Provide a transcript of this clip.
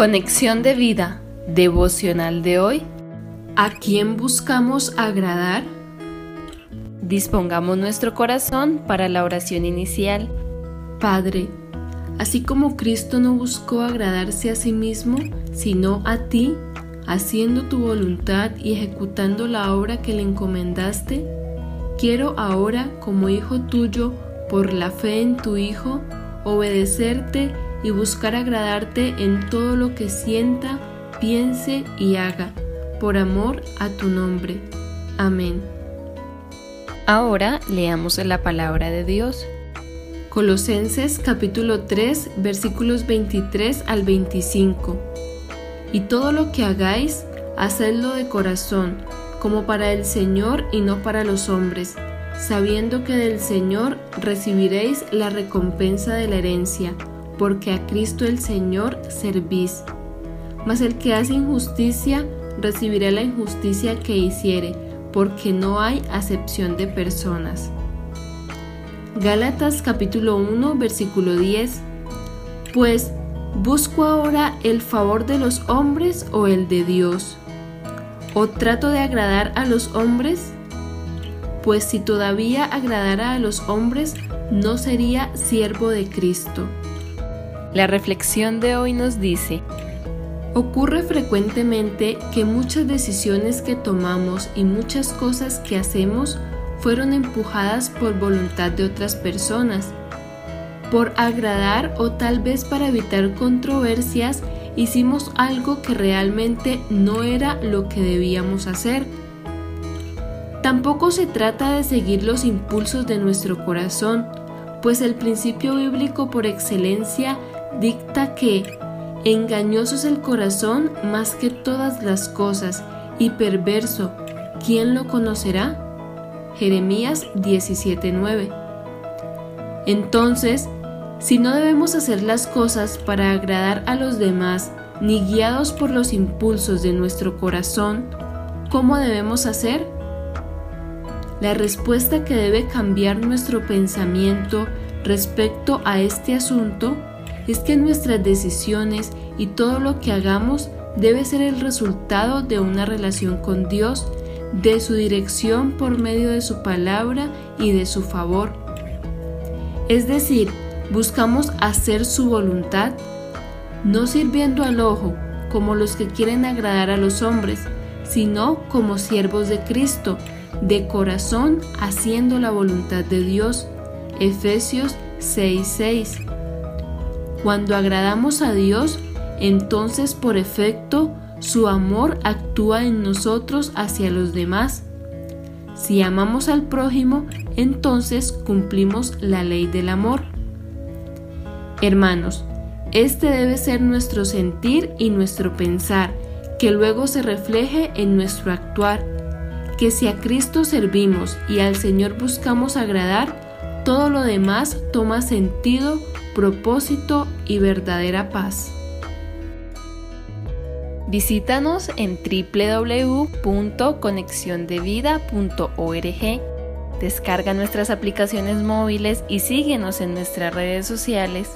Conexión de vida devocional de hoy. ¿A quién buscamos agradar? Dispongamos nuestro corazón para la oración inicial. Padre, así como Cristo no buscó agradarse a sí mismo, sino a ti, haciendo tu voluntad y ejecutando la obra que le encomendaste, quiero ahora, como hijo tuyo, por la fe en tu Hijo, obedecerte y buscar agradarte en todo lo que sienta, piense y haga, por amor a tu nombre. Amén. Ahora leamos la palabra de Dios. Colosenses capítulo 3 versículos 23 al 25. Y todo lo que hagáis, hacedlo de corazón, como para el Señor y no para los hombres, sabiendo que del Señor recibiréis la recompensa de la herencia porque a Cristo el Señor servís. Mas el que hace injusticia recibirá la injusticia que hiciere, porque no hay acepción de personas. Gálatas capítulo 1 versículo 10 Pues, ¿busco ahora el favor de los hombres o el de Dios? ¿O trato de agradar a los hombres? Pues si todavía agradara a los hombres, no sería siervo de Cristo. La reflexión de hoy nos dice, Ocurre frecuentemente que muchas decisiones que tomamos y muchas cosas que hacemos fueron empujadas por voluntad de otras personas. Por agradar o tal vez para evitar controversias, hicimos algo que realmente no era lo que debíamos hacer. Tampoco se trata de seguir los impulsos de nuestro corazón, pues el principio bíblico por excelencia dicta que engañoso es el corazón más que todas las cosas y perverso, ¿quién lo conocerá? Jeremías 17:9. Entonces, si no debemos hacer las cosas para agradar a los demás, ni guiados por los impulsos de nuestro corazón, ¿cómo debemos hacer? La respuesta que debe cambiar nuestro pensamiento respecto a este asunto es que nuestras decisiones y todo lo que hagamos debe ser el resultado de una relación con Dios, de su dirección por medio de su palabra y de su favor. Es decir, buscamos hacer su voluntad, no sirviendo al ojo como los que quieren agradar a los hombres, sino como siervos de Cristo, de corazón haciendo la voluntad de Dios. Efesios 6:6 cuando agradamos a Dios, entonces por efecto su amor actúa en nosotros hacia los demás. Si amamos al prójimo, entonces cumplimos la ley del amor. Hermanos, este debe ser nuestro sentir y nuestro pensar, que luego se refleje en nuestro actuar, que si a Cristo servimos y al Señor buscamos agradar, todo lo demás toma sentido propósito y verdadera paz. Visítanos en www.conexiondevida.org. Descarga nuestras aplicaciones móviles y síguenos en nuestras redes sociales